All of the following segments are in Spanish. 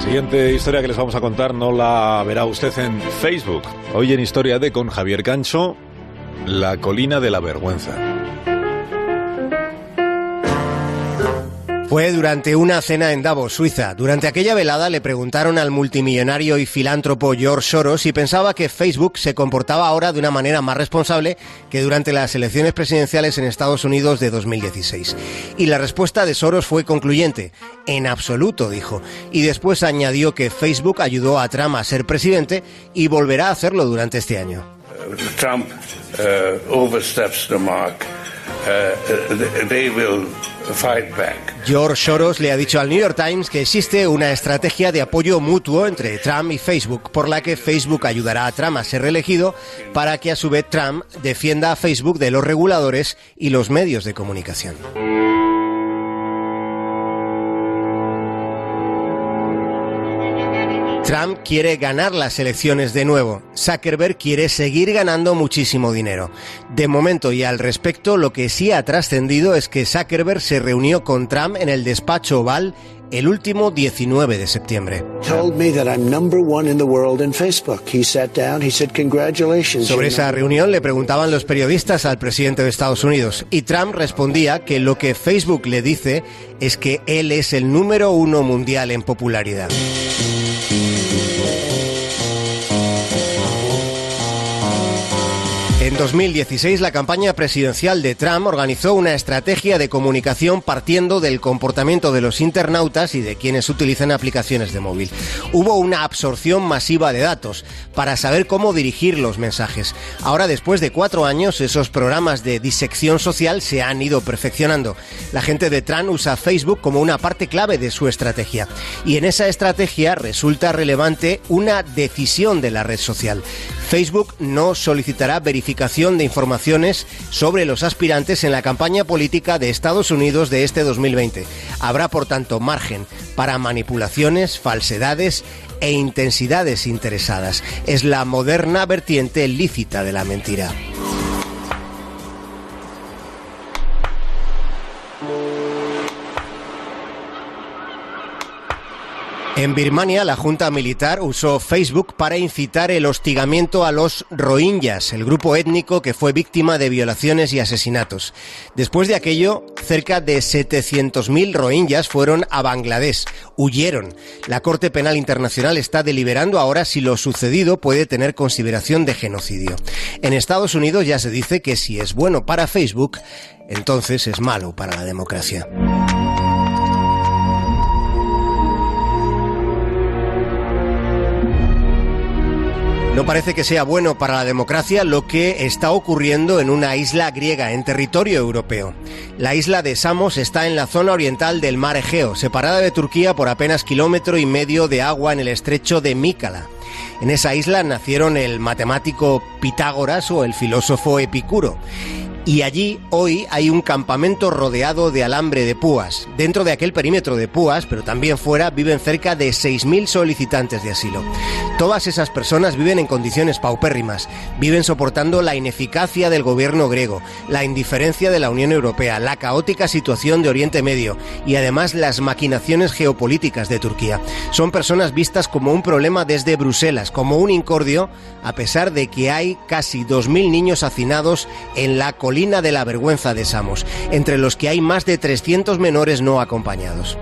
siguiente historia que les vamos a contar no la verá usted en Facebook. Hoy en Historia de con Javier Cancho, la colina de la vergüenza. Fue durante una cena en Davos, Suiza. Durante aquella velada le preguntaron al multimillonario y filántropo George Soros si pensaba que Facebook se comportaba ahora de una manera más responsable que durante las elecciones presidenciales en Estados Unidos de 2016. Y la respuesta de Soros fue concluyente. En absoluto, dijo. Y después añadió que Facebook ayudó a Trump a ser presidente y volverá a hacerlo durante este año. Trump uh, oversteps the mark. Will George Soros le ha dicho al New York Times que existe una estrategia de apoyo mutuo entre Trump y Facebook, por la que Facebook ayudará a Trump a ser reelegido para que a su vez Trump defienda a Facebook de los reguladores y los medios de comunicación. Trump quiere ganar las elecciones de nuevo. Zuckerberg quiere seguir ganando muchísimo dinero. De momento y al respecto, lo que sí ha trascendido es que Zuckerberg se reunió con Trump en el despacho oval el último 19 de septiembre. Sobre esa reunión le preguntaban los periodistas al presidente de Estados Unidos y Trump respondía que lo que Facebook le dice es que él es el número uno mundial en popularidad. 2016, la campaña presidencial de Trump organizó una estrategia de comunicación partiendo del comportamiento de los internautas y de quienes utilizan aplicaciones de móvil. Hubo una absorción masiva de datos para saber cómo dirigir los mensajes. Ahora, después de cuatro años, esos programas de disección social se han ido perfeccionando. La gente de Trump usa Facebook como una parte clave de su estrategia. Y en esa estrategia resulta relevante una decisión de la red social. Facebook no solicitará verificación de informaciones sobre los aspirantes en la campaña política de Estados Unidos de este 2020. Habrá, por tanto, margen para manipulaciones, falsedades e intensidades interesadas. Es la moderna vertiente lícita de la mentira. En Birmania, la Junta Militar usó Facebook para incitar el hostigamiento a los rohingyas, el grupo étnico que fue víctima de violaciones y asesinatos. Después de aquello, cerca de 700.000 rohingyas fueron a Bangladesh, huyeron. La Corte Penal Internacional está deliberando ahora si lo sucedido puede tener consideración de genocidio. En Estados Unidos ya se dice que si es bueno para Facebook, entonces es malo para la democracia. No parece que sea bueno para la democracia lo que está ocurriendo en una isla griega en territorio europeo. La isla de Samos está en la zona oriental del mar Egeo, separada de Turquía por apenas kilómetro y medio de agua en el estrecho de Mícala. En esa isla nacieron el matemático Pitágoras o el filósofo Epicuro y allí hoy hay un campamento rodeado de alambre de púas. Dentro de aquel perímetro de púas, pero también fuera, viven cerca de 6.000 solicitantes de asilo. Todas esas personas viven en condiciones paupérrimas, viven soportando la ineficacia del gobierno griego, la indiferencia de la Unión Europea, la caótica situación de Oriente Medio y además las maquinaciones geopolíticas de Turquía. Son personas vistas como un problema desde Bruselas, como un incordio, a pesar de que hay casi 2.000 niños hacinados en la colina de la vergüenza de Samos, entre los que hay más de 300 menores no acompañados.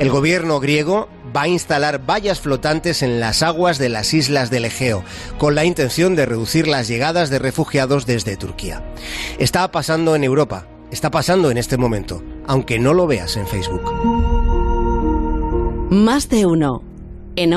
El gobierno griego va a instalar vallas flotantes en las aguas de las islas del Egeo, con la intención de reducir las llegadas de refugiados desde Turquía. Está pasando en Europa, está pasando en este momento, aunque no lo veas en Facebook. Más de uno. En